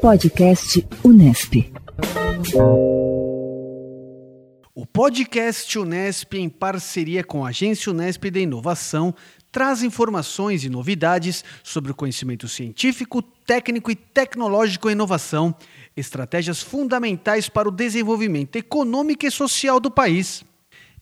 Podcast Unesp. O podcast Unesp, em parceria com a Agência Unesp de Inovação, traz informações e novidades sobre o conhecimento científico, técnico e tecnológico e inovação, estratégias fundamentais para o desenvolvimento econômico e social do país.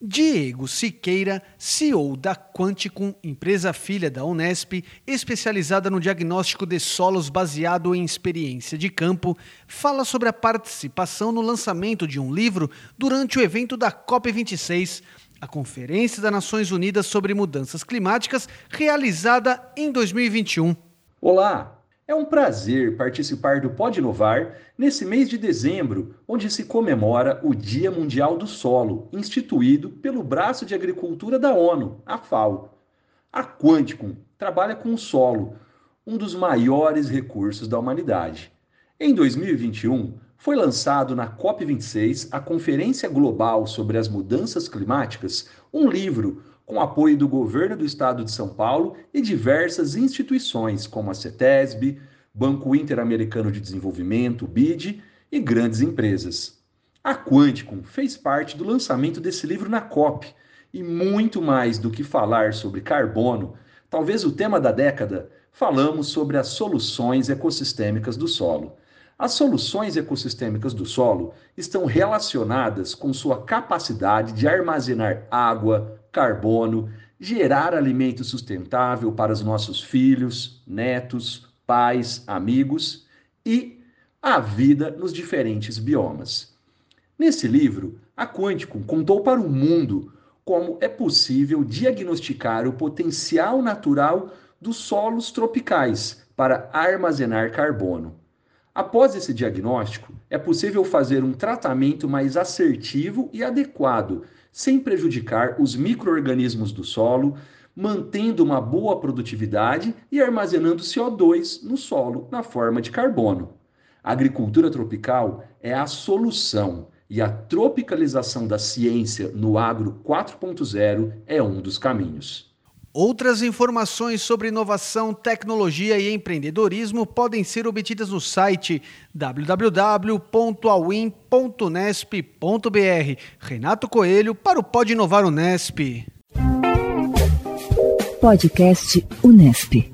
Diego Siqueira, CEO da Quanticum, empresa filha da Unesp, especializada no diagnóstico de solos baseado em experiência de campo, fala sobre a participação no lançamento de um livro durante o evento da COP26, a Conferência das Nações Unidas sobre Mudanças Climáticas, realizada em 2021. Olá, é um prazer participar do Pode Inovar nesse mês de dezembro, onde se comemora o Dia Mundial do Solo, instituído pelo Braço de Agricultura da ONU, a FAO. A Quanticum trabalha com o solo, um dos maiores recursos da humanidade. Em 2021, foi lançado na COP26, a Conferência Global sobre as Mudanças Climáticas, um livro com apoio do governo do estado de São Paulo e diversas instituições, como a CETESB, Banco Interamericano de Desenvolvimento, BID, e grandes empresas. A Quanticum fez parte do lançamento desse livro na COP, e muito mais do que falar sobre carbono, talvez o tema da década, falamos sobre as soluções ecossistêmicas do solo. As soluções ecossistêmicas do solo estão relacionadas com sua capacidade de armazenar água, carbono, gerar alimento sustentável para os nossos filhos, netos, pais, amigos e a vida nos diferentes biomas. Nesse livro, a Quanticum contou para o mundo como é possível diagnosticar o potencial natural dos solos tropicais para armazenar carbono. Após esse diagnóstico, é possível fazer um tratamento mais assertivo e adequado sem prejudicar os micro-organismos do solo, mantendo uma boa produtividade e armazenando CO2 no solo na forma de carbono. A agricultura tropical é a solução e a tropicalização da ciência no agro 4.0 é um dos caminhos. Outras informações sobre inovação, tecnologia e empreendedorismo podem ser obtidas no site www.awin.nesp.br. Renato Coelho para o Pode Inovar Unesp. Podcast Unesp.